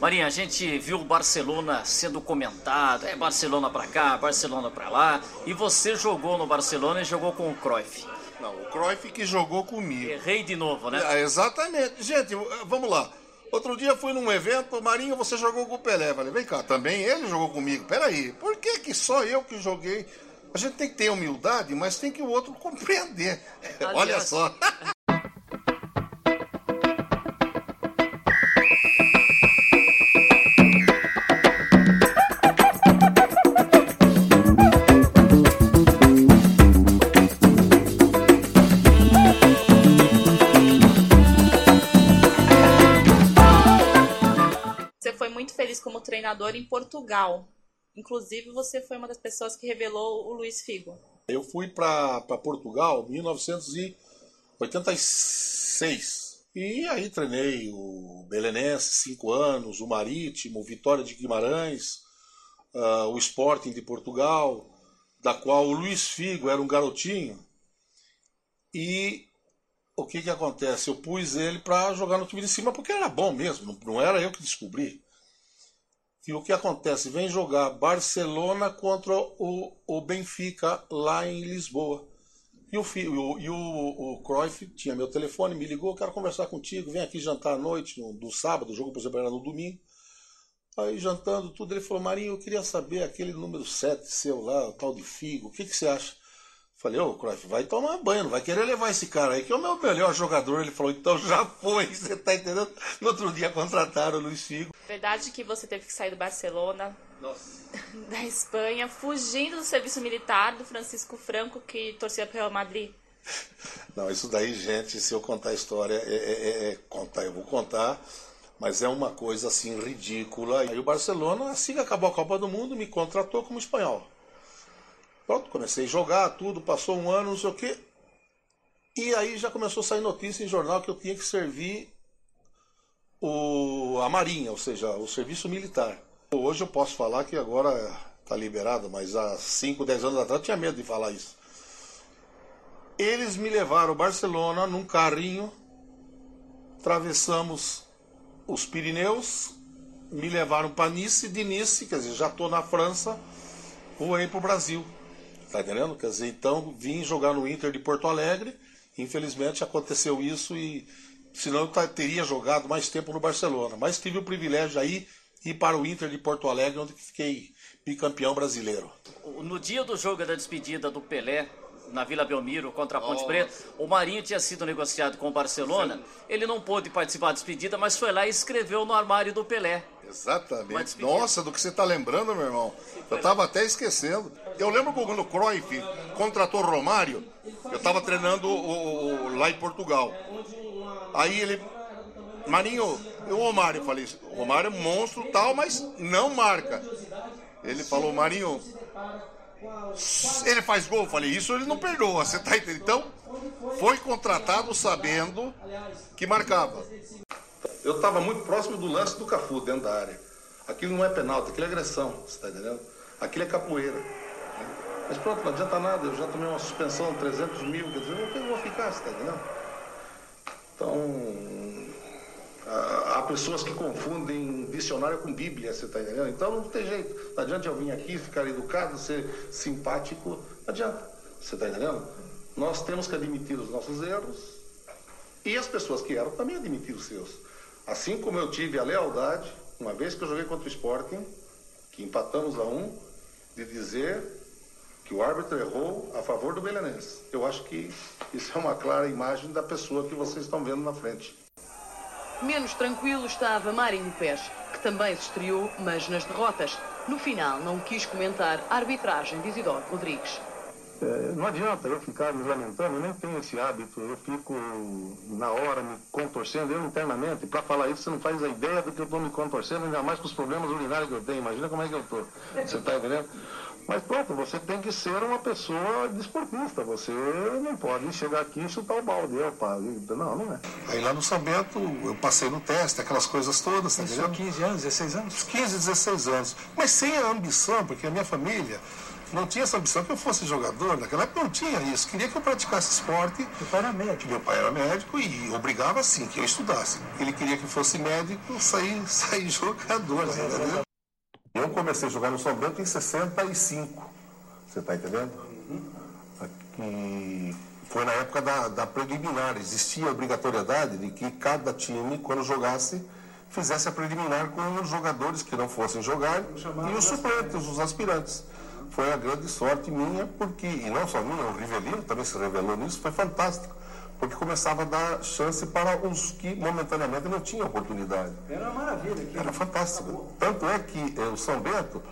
Marinha, a gente viu o Barcelona sendo comentado, é Barcelona pra cá, Barcelona pra lá, e você jogou no Barcelona e jogou com o Cruyff. Não, o Cruyff que jogou comigo. Errei de novo, né? É, exatamente. Gente, vamos lá. Outro dia fui num evento, Marinho, você jogou com o Pelé. Falei, vem cá, também ele jogou comigo. Peraí, por que, que só eu que joguei? A gente tem que ter humildade, mas tem que o outro compreender. Aliás, Olha só. Inclusive, você foi uma das pessoas que revelou o Luiz Figo. Eu fui para Portugal em 1986. E aí treinei o Belenense, cinco anos, o Marítimo, Vitória de Guimarães, uh, o Sporting de Portugal, da qual o Luiz Figo era um garotinho. E o que, que acontece? Eu pus ele para jogar no time de cima porque era bom mesmo, não era eu que descobri. E o que acontece? Vem jogar Barcelona contra o, o Benfica lá em Lisboa. E o, o, e o, o Cruyff tinha meu telefone, me ligou, quero conversar contigo, vem aqui jantar à noite, no, no sábado, o jogo, por exemplo, era no domingo. Aí jantando tudo, ele falou, Marinho, eu queria saber aquele número 7 seu lá, o tal de Figo, o que, que você acha? Falei, ô, Cruyff, vai tomar banho, não vai querer levar esse cara aí, que é o meu melhor jogador. Ele falou, então já foi, você tá entendendo? No outro dia contrataram o Luiz Figo. Verdade que você teve que sair do Barcelona, Nossa. da Espanha, fugindo do serviço militar do Francisco Franco, que torcia pro Real Madrid. Não, isso daí, gente, se eu contar a história, é, é, é, é contar, eu vou contar, mas é uma coisa assim ridícula. Aí o Barcelona, assim que acabou a Copa do Mundo, me contratou como espanhol. Pronto, comecei a jogar, tudo, passou um ano, não sei o quê. E aí já começou a sair notícia em jornal que eu tinha que servir o, a Marinha, ou seja, o serviço militar. Hoje eu posso falar que agora está liberado, mas há 5, 10 anos atrás eu tinha medo de falar isso. Eles me levaram a Barcelona num carrinho, atravessamos os Pirineus, me levaram para Nice, de Nice, quer dizer, já estou na França, voei para o Brasil. Tá entendendo? Quer dizer, então vim jogar no Inter de Porto Alegre. Infelizmente aconteceu isso e senão eu teria jogado mais tempo no Barcelona. Mas tive o privilégio aí ir para o Inter de Porto Alegre, onde fiquei bicampeão brasileiro. No dia do jogo da despedida do Pelé, na Vila Belmiro contra a Ponte oh. Preta. O Marinho tinha sido negociado com o Barcelona. Sim. Ele não pôde participar da despedida, mas foi lá e escreveu no armário do Pelé. Exatamente. Nossa, do que você está lembrando, meu irmão. Eu estava até esquecendo. Eu lembro quando o Cruyff contratou Romário, eu estava treinando o, o, lá em Portugal. Aí ele. Marinho, o Romário, eu falei, o Romário é monstro tal, mas não marca. Ele falou, Marinho, ele faz gol, eu falei, isso ele não perdoa, você tá entendendo? Então, foi contratado sabendo que marcava. Eu estava muito próximo do lance do Cafu dentro da área. Aquilo não é penalti, aquilo é agressão, você está entendendo? Aquilo é capoeira. Mas pronto, não adianta nada, eu já tomei uma suspensão de 300 mil, quer dizer, eu vou ficar, você está entendendo? Então, pessoas que confundem dicionário com Bíblia, você está entendendo? Então não tem jeito. Não adianta eu vir aqui, ficar educado, ser simpático, não adianta. Você está entendendo? Nós temos que admitir os nossos erros e as pessoas que erram também admitir os seus. Assim como eu tive a lealdade, uma vez que eu joguei contra o Sporting, que empatamos a um, de dizer que o árbitro errou a favor do Belenense. Eu acho que isso é uma clara imagem da pessoa que vocês estão vendo na frente. Menos tranquilo estava Marinho Pés, que também se estreou, mas nas derrotas. No final, não quis comentar a arbitragem de Isidoro Rodrigues. É, não adianta eu ficar me lamentando, eu nem tenho esse hábito, eu fico na hora me contorcendo, eu internamente, para falar isso você não faz a ideia do que eu estou me contorcendo, ainda mais com os problemas urinários que eu tenho, imagina como é que eu estou, você está entendendo? Mas pronto, você tem que ser uma pessoa desportista. Você não pode chegar aqui e chutar o balde. Opa, não, não é. Aí lá no São Bento, eu passei no teste, aquelas coisas todas, tá 15 anos, 16 anos? 15, 16 anos. Mas sem a ambição, porque a minha família não tinha essa ambição que eu fosse jogador, naquela época não tinha isso. Queria que eu praticasse esporte. Meu pai era médico. Meu pai era médico e obrigava sim que eu estudasse. Ele queria que fosse médico, sair, sair jogador, entendeu? Eu comecei a jogar no São Bento em 65. Você está entendendo? Aqui foi na época da, da preliminar. Existia a obrigatoriedade de que cada time, quando jogasse, fizesse a preliminar com os jogadores que não fossem jogar e os suplentes, os aspirantes. Foi a grande sorte minha, porque, e não só minha, o Rivelino também se revelou nisso, foi fantástico, porque começava a dar chance para os que momentaneamente não tinham oportunidade. Era uma maravilha. Aqui. Era fantástico. Tanto é que eh, o São Bento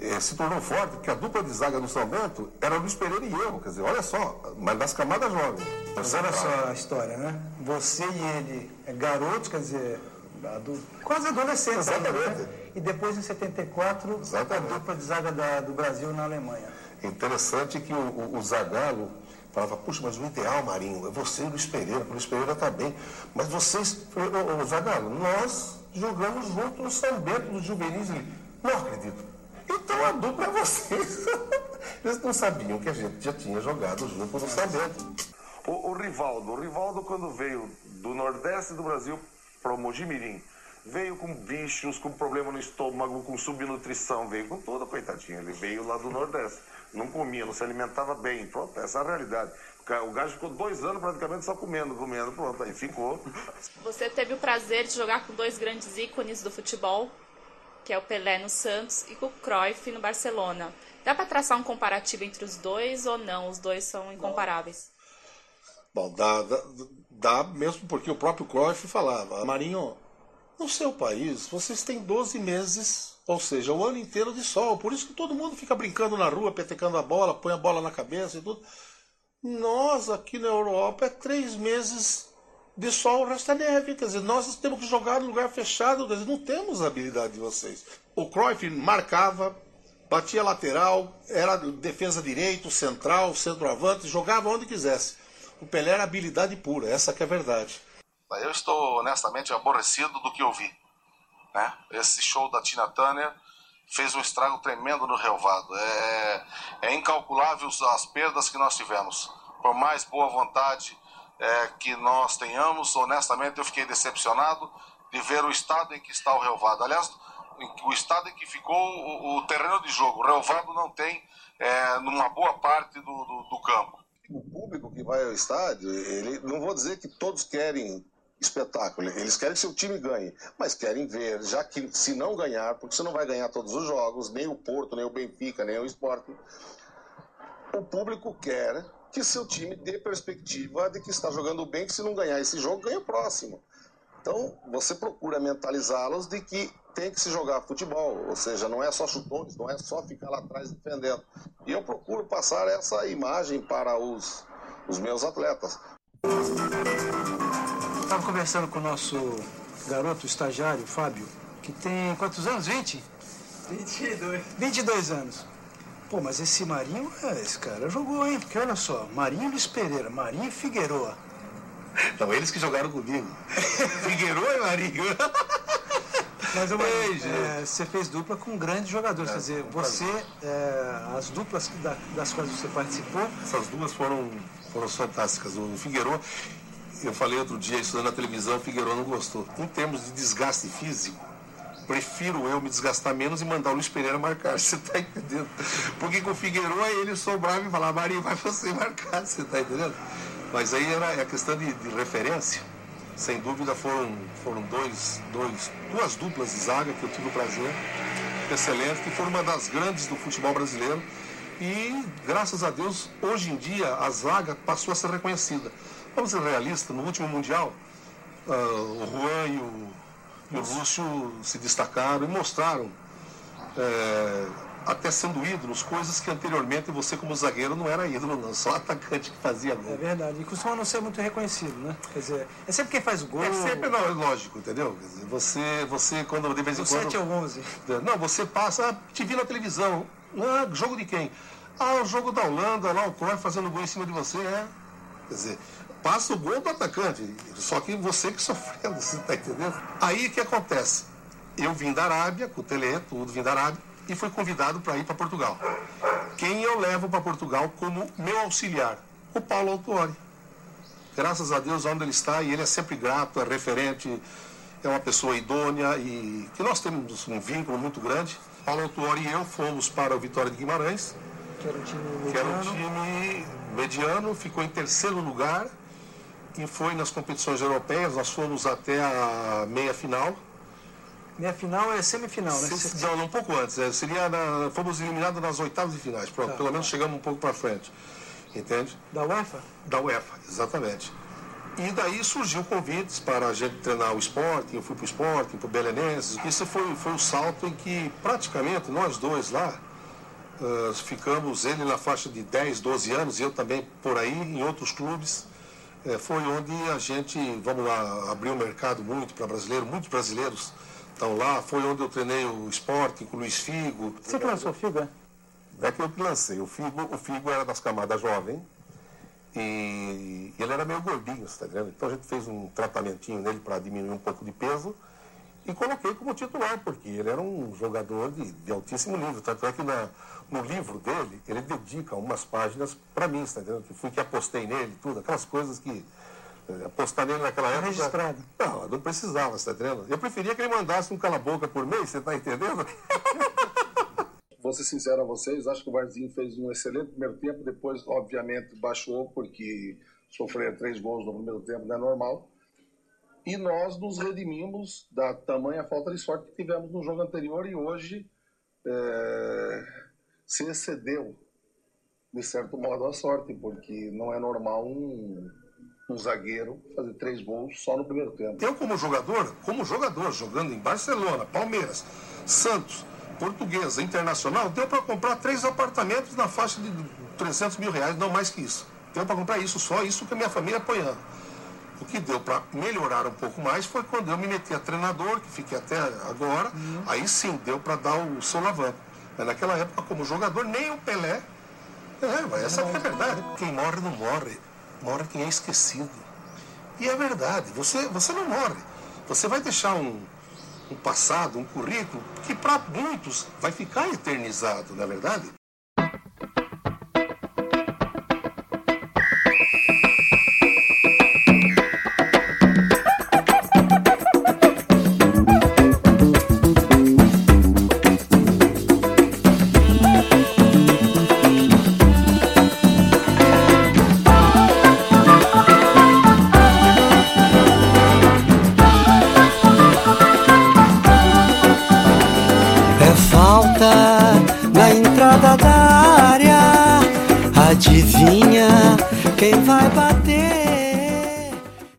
eh, se tornou forte, porque a dupla de zaga do São Bento era Luiz Pereira e eu. Quer dizer, olha só, mas das camadas jovens. Mas olha só a história, né? Você e ele, é garotos, quer dizer, adu- quase adolescentes ainda, Exatamente. né? E depois, em 74, Exatamente. a dupla de zaga da- do Brasil na Alemanha. Interessante que o, o, o Zagallo falava, puxa, mas o ideal, Marinho, é você e o Luiz Pereira, o Luiz Pereira está bem. Mas vocês, ô, Zagallo, nós jogamos junto no São Bento, no Juvenis. Não acredito. Então a dupla é vocês. Eles não sabiam que a gente já tinha jogado junto no São Bento. O, o Rivaldo, o Rivaldo quando veio do Nordeste do Brasil para o Mojimirim, veio com bichos, com problema no estômago, com subnutrição, veio com tudo, coitadinho. Ele veio lá do Nordeste, não comia, não se alimentava bem. Pronto, essa é a realidade. O gajo ficou dois anos praticamente só comendo, comendo, pronto, aí ficou. Você teve o prazer de jogar com dois grandes ícones do futebol, que é o Pelé no Santos e com o Cruyff no Barcelona. Dá para traçar um comparativo entre os dois ou não? Os dois são incomparáveis. Bom, dá, dá, dá mesmo porque o próprio Cruyff falava, Marinho, no seu país vocês têm 12 meses, ou seja, o ano inteiro de sol. Por isso que todo mundo fica brincando na rua, petecando a bola, põe a bola na cabeça e tudo. Nós aqui na Europa é três meses de sol, o resto é neve. Quer dizer, nós temos que jogar no lugar fechado, quer dizer, não temos a habilidade de vocês. O Cruyff marcava, batia lateral, era defesa direito, central, centroavante, jogava onde quisesse. O Pelé era habilidade pura, essa que é a verdade. Eu estou honestamente aborrecido do que eu vi. Né? Esse show da Tina Turner fez um estrago tremendo no relvado. É, é incalculável as perdas que nós tivemos. Por mais boa vontade é, que nós tenhamos, honestamente eu fiquei decepcionado de ver o estado em que está o relvado. Aliás, o estado em que ficou o, o terreno de jogo. O relvado não tem é, numa boa parte do, do, do campo. O público que vai ao estádio, ele não vou dizer que todos querem espetáculo, eles querem que seu time ganhe, mas querem ver, já que se não ganhar, porque você não vai ganhar todos os jogos, nem o Porto, nem o Benfica, nem o Sport, o público quer que seu time dê perspectiva de que está jogando bem, que se não ganhar esse jogo, ganha o próximo. Então, você procura mentalizá-los de que tem que se jogar futebol, ou seja, não é só chutões, não é só ficar lá atrás defendendo. E eu procuro passar essa imagem para os, os meus atletas. Estava conversando com o nosso garoto, estagiário, Fábio, que tem quantos anos? 20? 22. 22 anos. Pô, mas esse Marinho, é, esse cara jogou, hein? Porque olha só, Marinho Luiz Pereira, Marinho e Figueroa. Não, eles que jogaram comigo. Figueiredo e Marinho. Mas eu, é, você fez dupla com grandes jogadores. Quer dizer, você, é, as duplas da- das quais você participou, Essas duas foram, foram fantásticas. O Figueiredo, eu falei outro dia isso na televisão, Figueiredo não gostou. Em termos de desgaste físico, prefiro eu me desgastar menos e mandar o Luiz Pereira marcar, você tá entendendo? Porque com o Figueiredo ele sobrava e falava, Marinho, vai você marcar, você tá entendendo? Mas aí era a questão de, de referência. Sem dúvida foram, foram dois, dois, duas duplas de zaga que eu tive o prazer excelente, que foram uma das grandes do futebol brasileiro. E, graças a Deus, hoje em dia a zaga passou a ser reconhecida. Vamos ser realistas, no último Mundial, ah, o Juan e o, e o Lúcio se destacaram e mostraram, eh, até sendo ídolos, coisas que anteriormente você, como zagueiro, não era ídolo, não, só atacante que fazia é gol. verdade. E costuma não ser muito reconhecido, né? Quer dizer, é sempre quem faz o gol. É sempre não, é lógico, entendeu? Quer dizer, você, você, quando de vez em do quando. 7 ao 11. Não, você passa, ah, te vi na televisão. Ah, jogo de quem? Ah, o jogo da Holanda, lá o Cruyff fazendo gol em cima de você, é. Quer dizer, passa o gol do atacante, só que você que sofrendo, você tá entendendo? Aí o que acontece? Eu vim da Arábia, com o Tele, tudo vim da Arábia, e fui convidado para ir para Portugal. quem eu levo para Portugal como meu auxiliar? O Paulo Autuori. Graças a Deus, onde ele está, e ele é sempre grato, é referente, é uma pessoa idônea e que nós temos um vínculo muito grande. Paulo Autuori e eu fomos para o Vitória de Guimarães, Que era um time mediano. que era um time mediano, ficou em terceiro lugar e foi nas competições europeias. Nós fomos até a meia final. Minha final é semifinal, né? Se- Não, não, um pouco antes. é, seria na- fomos eliminados nas oitavas de finais. Pronto, Tá. pelo menos chegamos um pouco para frente. Entende? Da UEFA? Da UEFA, exatamente. E daí surgiu convites para a gente treinar o Sporting, eu fui para o Sporting, para o Belenenses. Isso foi, foi o salto em que praticamente nós dois lá ah, ficamos, ele na faixa de 10, 12 anos, e eu também por aí, em outros clubes. Eh, foi onde a gente, vamos lá, abriu o mercado muito para brasileiro, muitos brasileiros estão lá. Foi onde eu treinei o Sporting com o Luiz Figo. Você que lançou o Figo, é? É que eu que lancei. O Figo, o Figo era das camadas jovem e ele era meio gordinho, você tá entendendo? Então a gente fez um tratamentinho nele para diminuir um pouco de peso e coloquei como titular, porque ele era um jogador de, de altíssimo nível. Tanto é que na, no livro dele, ele dedica umas páginas para mim, você tá entendendo? Que fui que apostei nele, tudo, aquelas coisas que. eh, Apostar nele naquela época. registrado. Não, não precisava, você tá entendendo? Eu preferia que ele mandasse um cala-boca por mês, você tá entendendo? Vou ser sincero a vocês, acho que o Varzinho fez um excelente primeiro tempo, depois, obviamente, baixou, porque sofrer três gols no primeiro tempo não é normal. E nós nos redimimos da tamanha falta de sorte que tivemos no jogo anterior e hoje é, se excedeu, de certo modo, a sorte, porque não é normal um, um zagueiro fazer três gols só no primeiro tempo. Eu, como jogador, como jogador, jogando em Barcelona, Palmeiras, Santos, Portuguesa, Internacional, deu para comprar três apartamentos na faixa de 300 mil reais, não mais que isso. Deu para comprar isso, só isso que a minha família apoiando. O que deu para melhorar um pouco mais foi quando eu me meti a treinador, que fiquei até agora, aí sim deu para dar o solavanco. Mas naquela época, como jogador, nem o Pelé. É, mas essa é a verdade. Quem morre não morre, morre quem é esquecido. E é verdade, você, você não morre. Você vai deixar um, um passado, um currículo, que para muitos vai ficar eternizado, não é verdade?